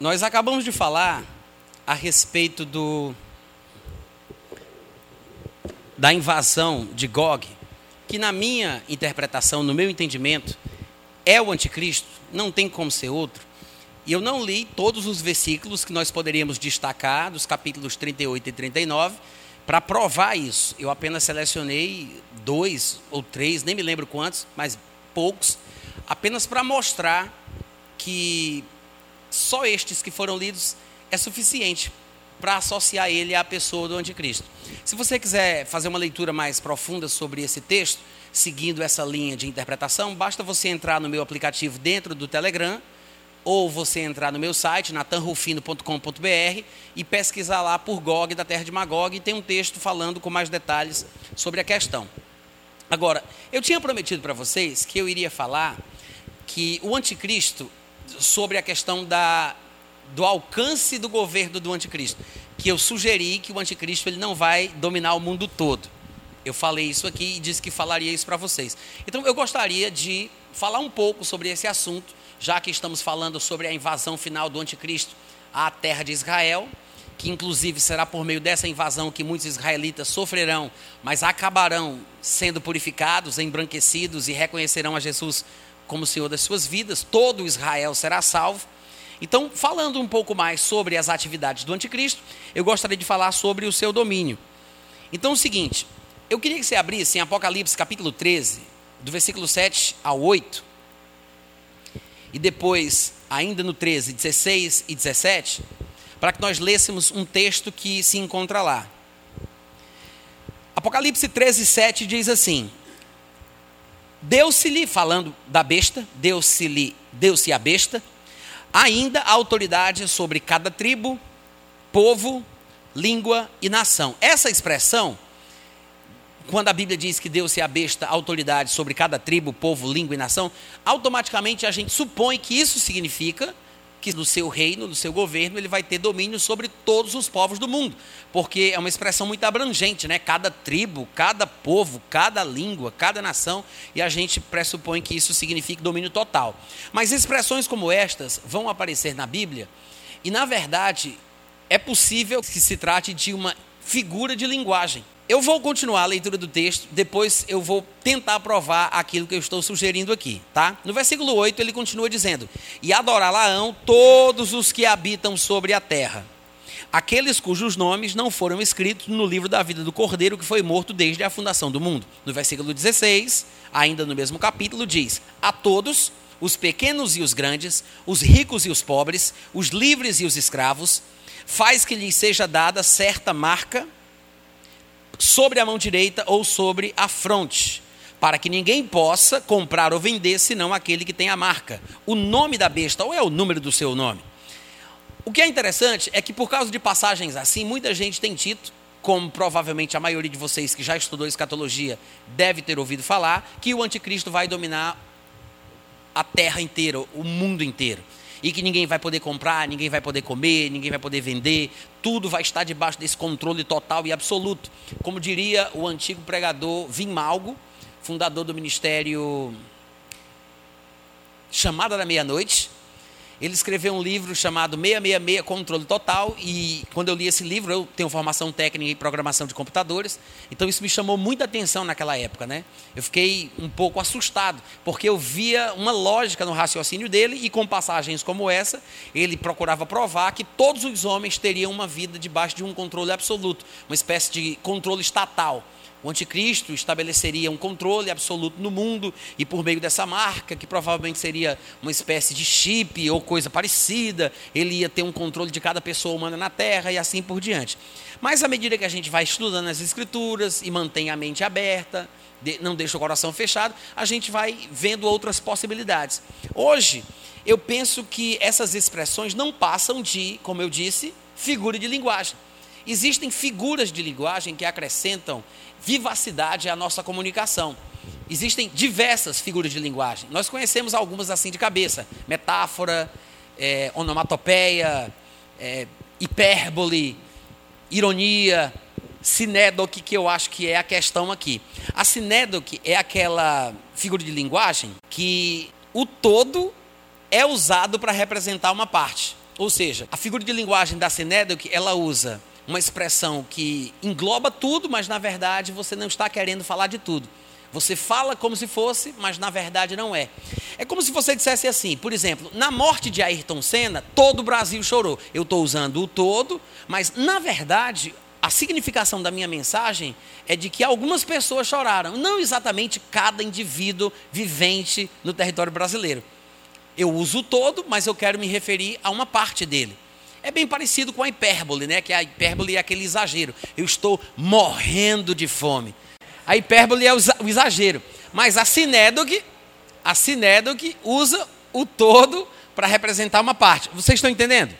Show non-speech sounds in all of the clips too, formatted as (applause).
Nós acabamos de falar a respeito do da invasão de Gog, que na minha interpretação, no meu entendimento, é o anticristo, não tem como ser outro. E eu não li todos os versículos que nós poderíamos destacar, dos capítulos 38 e 39, para provar isso. Eu apenas selecionei dois ou três, nem me lembro quantos, mas poucos, apenas para mostrar que só estes que foram lidos é suficiente para associar ele à pessoa do anticristo. Se você quiser fazer uma leitura mais profunda sobre esse texto, seguindo essa linha de interpretação, basta você entrar no meu aplicativo dentro do Telegram, ou você entrar no meu site, natanrufino.com.br, e pesquisar lá por Gog da terra de Magog, e tem um texto falando com mais detalhes sobre a questão. Agora, eu tinha prometido para vocês que eu iria falar que o anticristo, sobre a questão da, do alcance do governo do anticristo, que eu sugeri que o anticristo ele não vai dominar o mundo todo. Eu falei isso aqui e disse que falaria isso para vocês. Então eu gostaria de falar um pouco sobre esse assunto, já que estamos falando sobre a invasão final do anticristo à terra de Israel que inclusive será por meio dessa invasão que muitos israelitas sofrerão, mas acabarão sendo purificados, embranquecidos e reconhecerão a Jesus como Senhor das suas vidas. Todo Israel será salvo. Então, falando um pouco mais sobre as atividades do anticristo, eu gostaria de falar sobre o seu domínio. Então, é o seguinte, eu queria que você abrisse em Apocalipse capítulo 13, do versículo 7 ao 8, e depois, ainda no 13, 16 e 17, para que nós lêssemos um texto que se encontra lá. Apocalipse 13, 7 diz assim: Deu-se-lhe, falando da besta, deu-se-lhe, deu-se a besta, ainda a autoridade sobre cada tribo, povo, língua e nação. Essa expressão, quando a Bíblia diz que deu-se a besta autoridade sobre cada tribo, povo, língua e nação, automaticamente a gente supõe que isso significa que no seu reino, no seu governo, ele vai ter domínio sobre todos os povos do mundo, porque é uma expressão muito abrangente, né? Cada tribo, cada povo, cada língua, cada nação, e a gente pressupõe que isso signifique domínio total. Mas expressões como estas vão aparecer na Bíblia, e na verdade é possível que se trate de uma figura de linguagem. Eu vou continuar a leitura do texto, depois eu vou tentar provar aquilo que eu estou sugerindo aqui, tá? No versículo 8 ele continua dizendo: E adorá-la-ão todos os que habitam sobre a terra, aqueles cujos nomes não foram escritos no livro da vida do Cordeiro que foi morto desde a fundação do mundo. No versículo 16, ainda no mesmo capítulo, diz: A todos, os pequenos e os grandes, os ricos e os pobres, os livres e os escravos, faz que lhes seja dada certa marca sobre a mão direita ou sobre a fronte, para que ninguém possa comprar ou vender senão aquele que tem a marca. O nome da besta ou é o número do seu nome. O que é interessante é que por causa de passagens assim, muita gente tem dito, como provavelmente a maioria de vocês que já estudou escatologia deve ter ouvido falar, que o anticristo vai dominar a terra inteira, o mundo inteiro e que ninguém vai poder comprar, ninguém vai poder comer, ninguém vai poder vender, tudo vai estar debaixo desse controle total e absoluto. Como diria o antigo pregador Vimalgo, fundador do ministério Chamada da Meia-Noite, ele escreveu um livro chamado 666 Controle Total e quando eu li esse livro, eu tenho formação técnica em programação de computadores, então isso me chamou muita atenção naquela época, né? Eu fiquei um pouco assustado, porque eu via uma lógica no raciocínio dele e com passagens como essa, ele procurava provar que todos os homens teriam uma vida debaixo de um controle absoluto, uma espécie de controle estatal. O anticristo estabeleceria um controle absoluto no mundo e por meio dessa marca, que provavelmente seria uma espécie de chip ou coisa parecida, ele ia ter um controle de cada pessoa humana na Terra e assim por diante. Mas à medida que a gente vai estudando as escrituras e mantém a mente aberta, não deixa o coração fechado, a gente vai vendo outras possibilidades. Hoje, eu penso que essas expressões não passam de, como eu disse, figura de linguagem. Existem figuras de linguagem que acrescentam vivacidade à nossa comunicação. Existem diversas figuras de linguagem. Nós conhecemos algumas assim de cabeça: metáfora, é, onomatopeia, é, hipérbole, ironia, sinédoque, que eu acho que é a questão aqui. A sinédoque é aquela figura de linguagem que o todo é usado para representar uma parte. Ou seja, a figura de linguagem da Sinédoque, ela usa uma expressão que engloba tudo, mas na verdade você não está querendo falar de tudo. Você fala como se fosse, mas na verdade não é. É como se você dissesse assim, por exemplo, na morte de Ayrton Senna, todo o Brasil chorou. Eu estou usando o todo, mas na verdade a significação da minha mensagem é de que algumas pessoas choraram, não exatamente cada indivíduo vivente no território brasileiro. Eu uso o todo, mas eu quero me referir a uma parte dele. É bem parecido com a hipérbole, né? Que a hipérbole é aquele exagero. Eu estou morrendo de fome. A hipérbole é o exagero. Mas a sinédoque, a sinédoque usa o todo para representar uma parte. Vocês estão entendendo?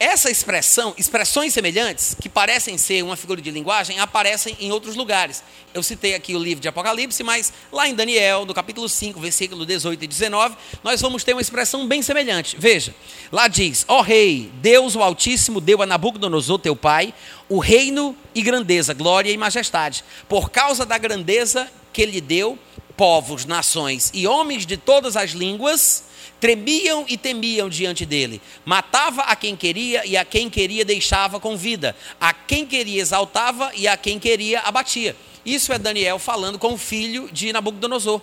Essa expressão, expressões semelhantes, que parecem ser uma figura de linguagem, aparecem em outros lugares. Eu citei aqui o livro de Apocalipse, mas lá em Daniel, no capítulo 5, versículo 18 e 19, nós vamos ter uma expressão bem semelhante. Veja, lá diz: Ó oh, rei, Deus o Altíssimo deu a Nabucodonosor, teu pai, o reino e grandeza, glória e majestade. Por causa da grandeza que lhe deu, povos, nações e homens de todas as línguas tremiam e temiam diante dele. Matava a quem queria e a quem queria deixava com vida. A quem queria exaltava e a quem queria abatia. Isso é Daniel falando com o filho de Nabucodonosor.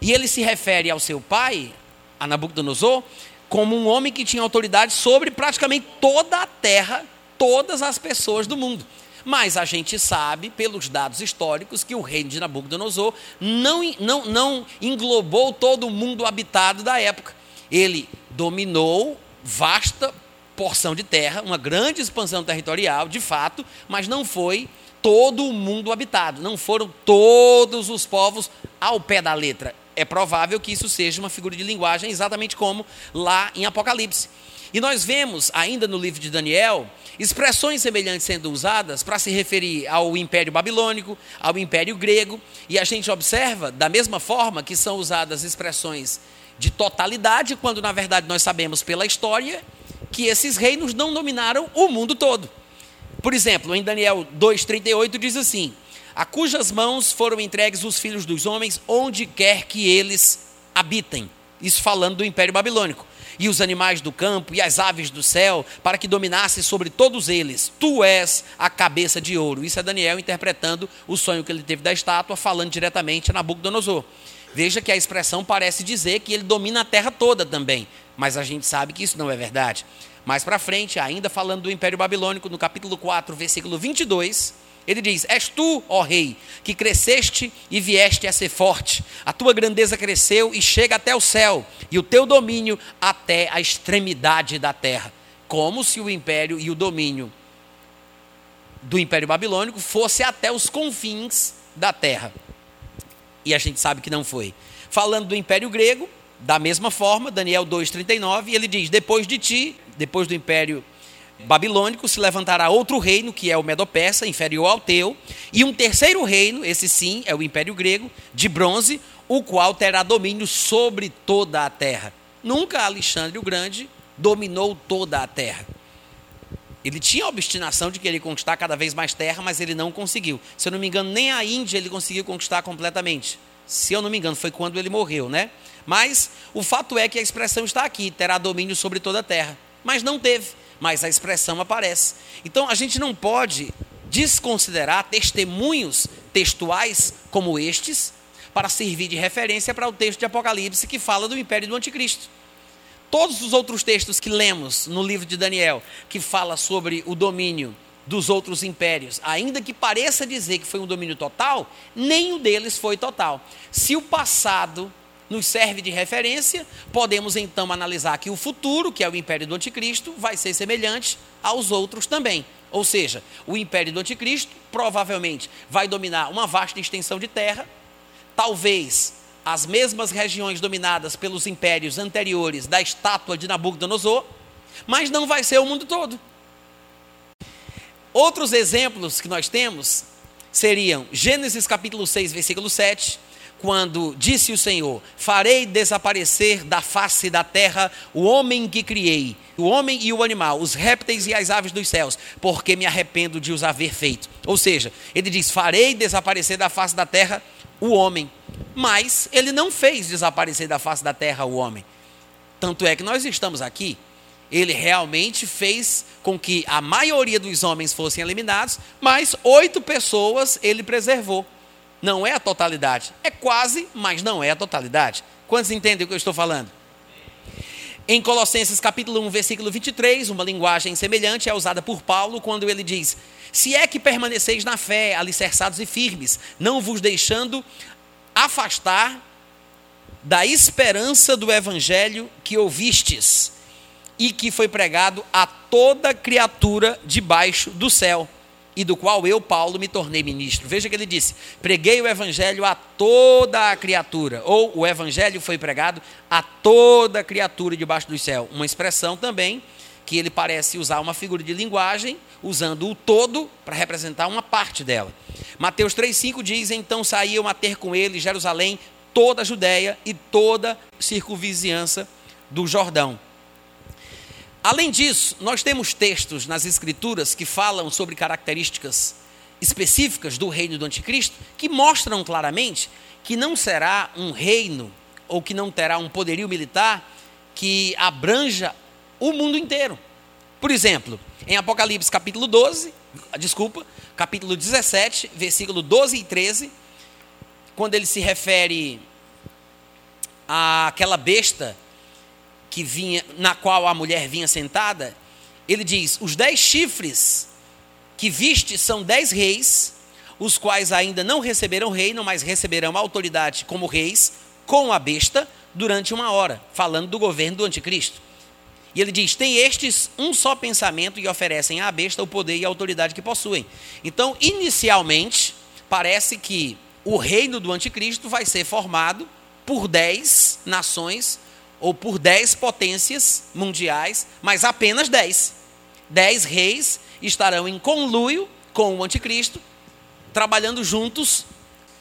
E ele se refere ao seu pai, a Nabucodonosor, como um homem que tinha autoridade sobre praticamente toda a terra, todas as pessoas do mundo. Mas a gente sabe, pelos dados históricos, que o reino de Nabucodonosor não, não, não englobou todo o mundo habitado da época. Ele dominou vasta porção de terra, uma grande expansão territorial, de fato, mas não foi todo o mundo habitado, não foram todos os povos ao pé da letra. É provável que isso seja uma figura de linguagem exatamente como lá em Apocalipse. E nós vemos, ainda no livro de Daniel, expressões semelhantes sendo usadas para se referir ao Império Babilônico, ao Império Grego, e a gente observa, da mesma forma que são usadas expressões de totalidade, quando na verdade nós sabemos pela história que esses reinos não dominaram o mundo todo. Por exemplo, em Daniel 2,38 diz assim: A cujas mãos foram entregues os filhos dos homens, onde quer que eles habitem. Isso falando do Império Babilônico. E os animais do campo e as aves do céu, para que dominasse sobre todos eles. Tu és a cabeça de ouro. Isso é Daniel interpretando o sonho que ele teve da estátua, falando diretamente a Nabucodonosor. Veja que a expressão parece dizer que ele domina a terra toda também, mas a gente sabe que isso não é verdade. Mais para frente, ainda falando do Império Babilônico, no capítulo 4, versículo 22, ele diz: És tu, ó rei, que cresceste e vieste a ser forte. A tua grandeza cresceu e chega até o céu, e o teu domínio até a extremidade da terra. Como se o império e o domínio do Império Babilônico fosse até os confins da terra e a gente sabe que não foi. Falando do Império Grego, da mesma forma, Daniel 2,39, ele diz: Depois de ti, depois do Império Babilônico, se levantará outro reino, que é o Medo-Persa, inferior ao teu, e um terceiro reino, esse sim é o Império Grego, de bronze, o qual terá domínio sobre toda a terra. Nunca Alexandre o Grande dominou toda a terra. Ele tinha a obstinação de querer conquistar cada vez mais terra, mas ele não conseguiu. Se eu não me engano, nem a Índia ele conseguiu conquistar completamente. Se eu não me engano, foi quando ele morreu, né? Mas o fato é que a expressão está aqui: terá domínio sobre toda a terra. Mas não teve, mas a expressão aparece. Então a gente não pode desconsiderar testemunhos textuais como estes para servir de referência para o texto de Apocalipse que fala do império do anticristo. Todos os outros textos que lemos no livro de Daniel, que fala sobre o domínio dos outros impérios, ainda que pareça dizer que foi um domínio total, nenhum deles foi total. Se o passado nos serve de referência, podemos então analisar que o futuro, que é o império do anticristo, vai ser semelhante aos outros também. Ou seja, o império do anticristo provavelmente vai dominar uma vasta extensão de terra, talvez as mesmas regiões dominadas pelos impérios anteriores da estátua de Nabucodonosor, mas não vai ser o mundo todo. Outros exemplos que nós temos seriam Gênesis capítulo 6, versículo 7, quando disse o Senhor: Farei desaparecer da face da terra o homem que criei, o homem e o animal, os répteis e as aves dos céus, porque me arrependo de os haver feito. Ou seja, ele diz: Farei desaparecer da face da terra o homem. Mas ele não fez desaparecer da face da terra o homem. Tanto é que nós estamos aqui. Ele realmente fez com que a maioria dos homens fossem eliminados, mas oito pessoas ele preservou. Não é a totalidade. É quase, mas não é a totalidade. Quantos entendem o que eu estou falando? Em Colossenses capítulo 1, versículo 23, uma linguagem semelhante é usada por Paulo quando ele diz: Se é que permaneceis na fé, alicerçados e firmes, não vos deixando afastar da esperança do evangelho que ouvistes e que foi pregado a toda criatura debaixo do céu, e do qual eu, Paulo, me tornei ministro. Veja que ele disse: preguei o evangelho a toda a criatura, ou o evangelho foi pregado a toda criatura debaixo do céu. Uma expressão também que ele parece usar uma figura de linguagem, usando o todo para representar uma parte dela. Mateus 3,5 diz: Então saíam a ter com ele Jerusalém, toda a Judéia e toda a circunvizinhança do Jordão. Além disso, nós temos textos nas Escrituras que falam sobre características específicas do reino do Anticristo que mostram claramente que não será um reino ou que não terá um poderio militar que abranja o mundo inteiro. Por exemplo, em Apocalipse capítulo 12, desculpa, capítulo 17, versículo 12 e 13, quando ele se refere àquela besta que vinha, na qual a mulher vinha sentada, ele diz: Os dez chifres que viste são dez reis, os quais ainda não receberam reino, mas receberão autoridade como reis com a besta durante uma hora, falando do governo do anticristo. E ele diz: tem estes um só pensamento e oferecem à besta o poder e a autoridade que possuem. Então, inicialmente, parece que o reino do anticristo vai ser formado por dez nações ou por dez potências mundiais, mas apenas dez. Dez reis estarão em conluio com o anticristo, trabalhando juntos,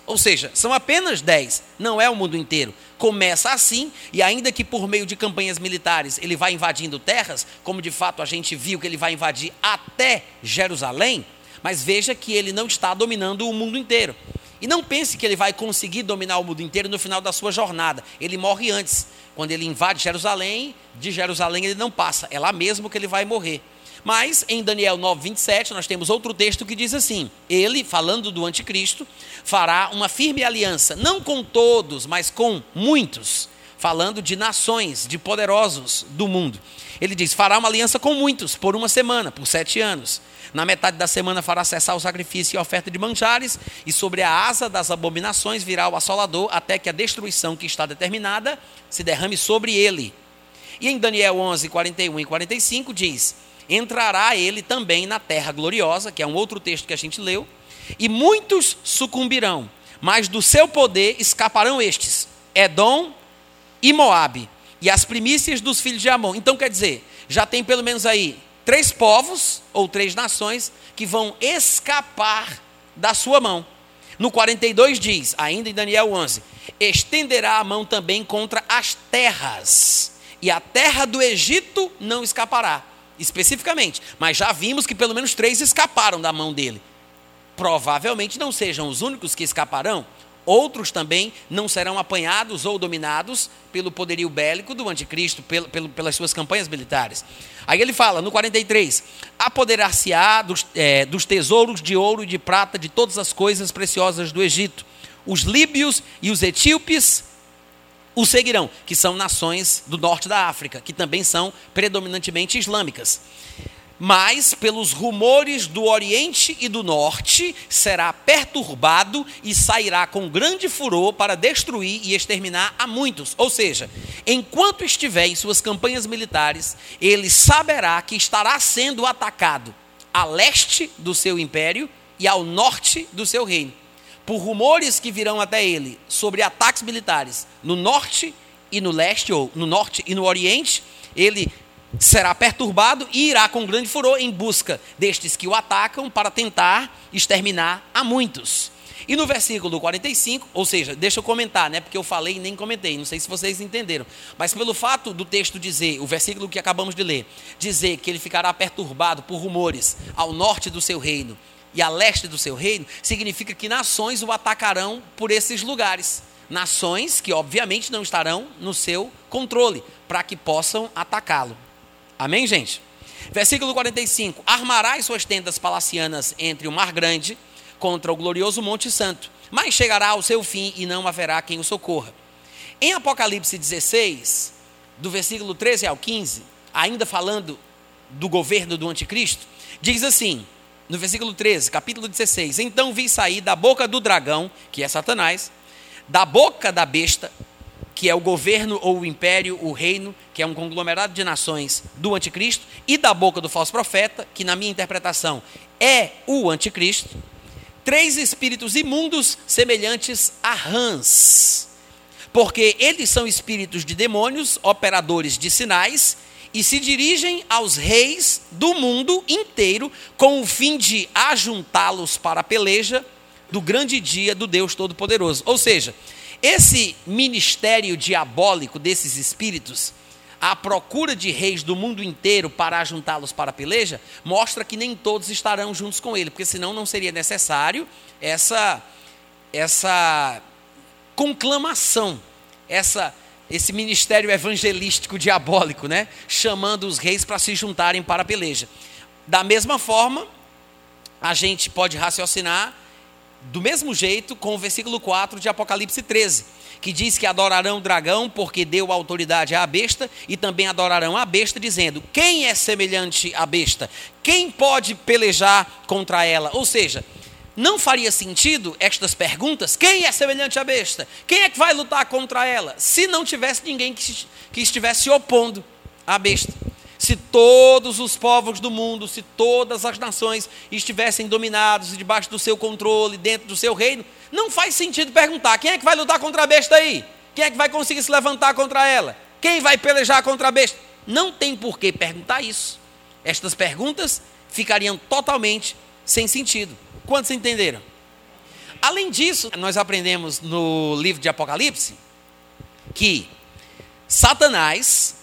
ou seja, são apenas dez, não é o mundo inteiro. Começa assim, e ainda que por meio de campanhas militares ele vai invadindo terras, como de fato a gente viu que ele vai invadir até Jerusalém, mas veja que ele não está dominando o mundo inteiro. E não pense que ele vai conseguir dominar o mundo inteiro no final da sua jornada. Ele morre antes. Quando ele invade Jerusalém, de Jerusalém ele não passa, é lá mesmo que ele vai morrer. Mas em Daniel 9, 27, nós temos outro texto que diz assim: Ele, falando do anticristo, fará uma firme aliança, não com todos, mas com muitos, falando de nações, de poderosos do mundo. Ele diz: fará uma aliança com muitos por uma semana, por sete anos. Na metade da semana fará cessar o sacrifício e a oferta de manjares, e sobre a asa das abominações virá o assolador, até que a destruição que está determinada se derrame sobre ele. E em Daniel 11, 41 e 45 diz: Entrará ele também na terra gloriosa, que é um outro texto que a gente leu, e muitos sucumbirão, mas do seu poder escaparão estes: Edom e Moabe, e as primícias dos filhos de Amon. Então quer dizer, já tem pelo menos aí três povos ou três nações que vão escapar da sua mão. No 42 diz, ainda em Daniel 11: estenderá a mão também contra as terras, e a terra do Egito não escapará, especificamente. Mas já vimos que pelo menos três escaparam da mão dele. Provavelmente não sejam os únicos que escaparão, outros também não serão apanhados ou dominados pelo poderio bélico do anticristo, pelas suas campanhas militares. Aí ele fala, no 43, apoderar-se-á dos, é, dos tesouros de ouro e de prata de todas as coisas preciosas do Egito. Os líbios e os etíopes o seguirão, que são nações do norte da África, que também são predominantemente islâmicas mas pelos rumores do Oriente e do Norte será perturbado e sairá com grande furor para destruir e exterminar a muitos. Ou seja, enquanto estiver em suas campanhas militares, ele saberá que estará sendo atacado a leste do seu império e ao norte do seu reino. Por rumores que virão até ele sobre ataques militares no norte e no leste, ou no norte e no oriente, ele será perturbado e irá com grande furor em busca destes que o atacam para tentar exterminar a muitos. E no versículo 45, ou seja, deixa eu comentar, né, porque eu falei e nem comentei, não sei se vocês entenderam, mas pelo fato do texto dizer, o versículo que acabamos de ler, dizer que ele ficará perturbado por rumores ao norte do seu reino e a leste do seu reino, significa que nações o atacarão por esses lugares. nações que, obviamente, não estarão no seu controle, para que possam atacá-lo. Amém, gente? Versículo 45: Armarás suas tendas palacianas entre o mar grande contra o glorioso Monte Santo, mas chegará ao seu fim e não haverá quem o socorra. Em Apocalipse 16, do versículo 13 ao 15, ainda falando do governo do anticristo, diz assim: no versículo 13, capítulo 16: Então vi sair da boca do dragão, que é Satanás, da boca da besta, que é o governo ou o império, o reino, que é um conglomerado de nações do anticristo, e da boca do falso profeta, que na minha interpretação é o anticristo, três espíritos imundos semelhantes a rãs, porque eles são espíritos de demônios, operadores de sinais, e se dirigem aos reis do mundo inteiro com o fim de ajuntá-los para a peleja do grande dia do Deus Todo-Poderoso. Ou seja, esse ministério diabólico desses espíritos, a procura de reis do mundo inteiro para ajuntá-los para a peleja, mostra que nem todos estarão juntos com ele, porque senão não seria necessário essa essa conclamação, essa esse ministério evangelístico diabólico, né? Chamando os reis para se juntarem para a peleja. Da mesma forma, a gente pode raciocinar do mesmo jeito com o versículo 4 de Apocalipse 13, que diz que adorarão o dragão porque deu autoridade à besta, e também adorarão a besta, dizendo: Quem é semelhante à besta? Quem pode pelejar contra ela? Ou seja, não faria sentido estas perguntas: quem é semelhante à besta? Quem é que vai lutar contra ela? Se não tivesse ninguém que, que estivesse opondo à besta. Se todos os povos do mundo, se todas as nações estivessem dominados e debaixo do seu controle, dentro do seu reino, não faz sentido perguntar: quem é que vai lutar contra a besta aí? Quem é que vai conseguir se levantar contra ela? Quem vai pelejar contra a besta? Não tem por que perguntar isso. Estas perguntas ficariam totalmente sem sentido. Quantos entenderam? Além disso, nós aprendemos no livro de Apocalipse que Satanás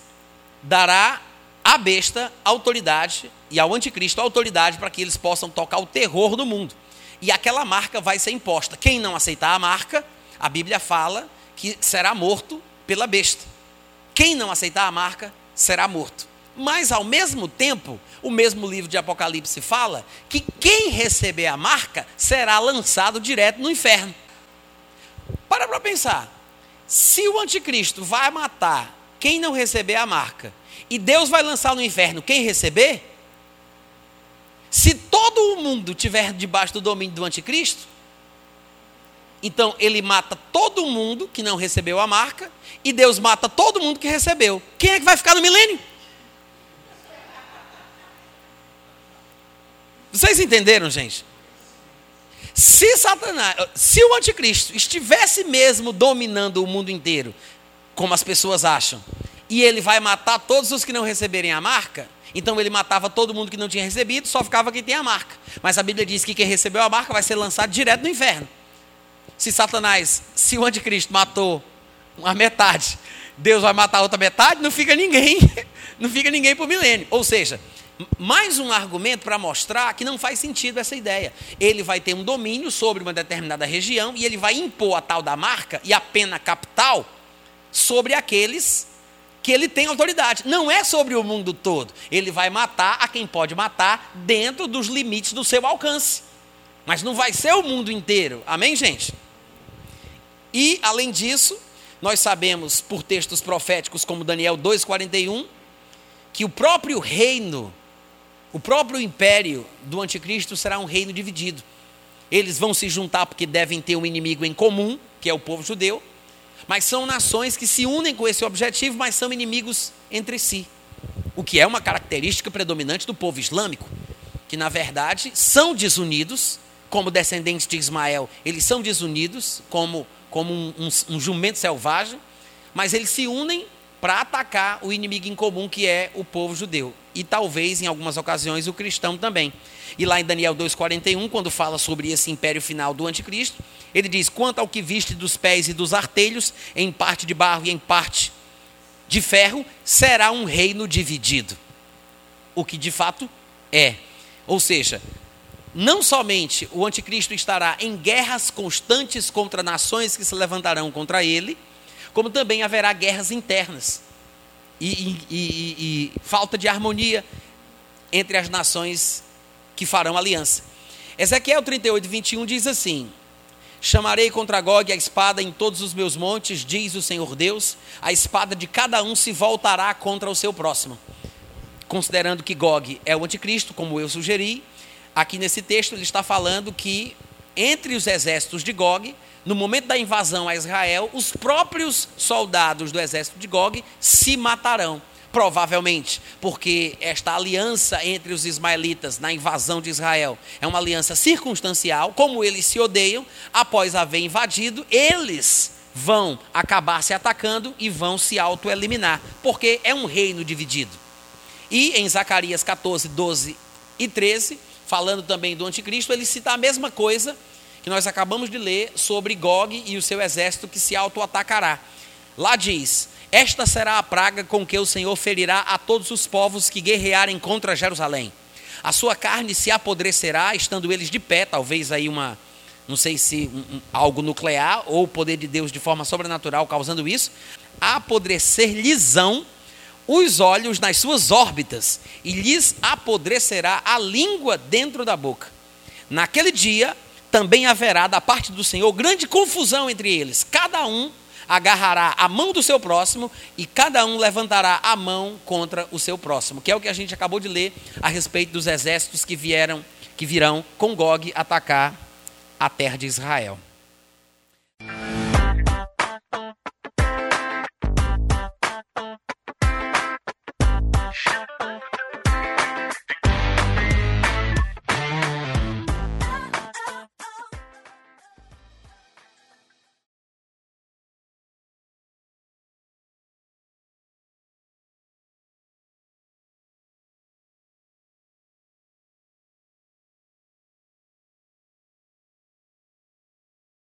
dará à besta autoridade e ao anticristo autoridade para que eles possam tocar o terror no mundo. E aquela marca vai ser imposta. Quem não aceitar a marca, a Bíblia fala que será morto pela besta. Quem não aceitar a marca será morto. Mas, ao mesmo tempo, o mesmo livro de Apocalipse fala que quem receber a marca será lançado direto no inferno. Para para pensar. Se o anticristo vai matar quem não receber a marca, e Deus vai lançar no inferno quem receber, se todo o mundo tiver debaixo do domínio do anticristo, então ele mata todo mundo que não recebeu a marca, e Deus mata todo mundo que recebeu. Quem é que vai ficar no milênio? Vocês entenderam, gente? Se Satanás, se o anticristo estivesse mesmo dominando o mundo inteiro, como as pessoas acham, e ele vai matar todos os que não receberem a marca, então ele matava todo mundo que não tinha recebido, só ficava quem tem a marca. Mas a Bíblia diz que quem recebeu a marca vai ser lançado direto no inferno. Se Satanás, se o anticristo matou uma metade, Deus vai matar a outra metade, não fica ninguém, (laughs) não fica ninguém por milênio. Ou seja, mais um argumento para mostrar que não faz sentido essa ideia. Ele vai ter um domínio sobre uma determinada região e ele vai impor a tal da marca e a pena capital sobre aqueles que ele tem autoridade. Não é sobre o mundo todo. Ele vai matar a quem pode matar dentro dos limites do seu alcance. Mas não vai ser o mundo inteiro. Amém, gente? E, além disso, nós sabemos por textos proféticos como Daniel 2,41, que o próprio reino o próprio império do anticristo será um reino dividido. Eles vão se juntar porque devem ter um inimigo em comum, que é o povo judeu, mas são nações que se unem com esse objetivo, mas são inimigos entre si. O que é uma característica predominante do povo islâmico, que na verdade são desunidos, como descendentes de Ismael, eles são desunidos como, como um, um, um jumento selvagem, mas eles se unem para atacar o inimigo em comum que é o povo judeu. E talvez, em algumas ocasiões, o cristão também. E lá em Daniel 2,41, quando fala sobre esse império final do anticristo, ele diz: Quanto ao que viste dos pés e dos artelhos, em parte de barro e em parte de ferro, será um reino dividido. O que de fato é. Ou seja, não somente o anticristo estará em guerras constantes contra nações que se levantarão contra ele, como também haverá guerras internas e, e, e, e falta de harmonia entre as nações que farão aliança. Ezequiel 38, 21 diz assim: Chamarei contra Gog a espada em todos os meus montes, diz o Senhor Deus, a espada de cada um se voltará contra o seu próximo. Considerando que Gog é o anticristo, como eu sugeri, aqui nesse texto ele está falando que entre os exércitos de Gog, no momento da invasão a Israel, os próprios soldados do exército de Gog se matarão. Provavelmente, porque esta aliança entre os ismaelitas na invasão de Israel é uma aliança circunstancial, como eles se odeiam, após haver invadido, eles vão acabar se atacando e vão se autoeliminar, porque é um reino dividido. E em Zacarias 14, 12 e 13, falando também do anticristo, ele cita a mesma coisa que nós acabamos de ler sobre Gog e o seu exército que se autoatacará. Lá diz: esta será a praga com que o Senhor ferirá a todos os povos que guerrearem contra Jerusalém. A sua carne se apodrecerá, estando eles de pé, talvez aí uma, não sei se um, um, algo nuclear ou o poder de Deus de forma sobrenatural causando isso. Apodrecer-lhes-ão os olhos nas suas órbitas, e lhes apodrecerá a língua dentro da boca. Naquele dia também haverá da parte do Senhor grande confusão entre eles, cada um agarrará a mão do seu próximo e cada um levantará a mão contra o seu próximo, que é o que a gente acabou de ler a respeito dos exércitos que vieram, que virão com Gog atacar a terra de Israel.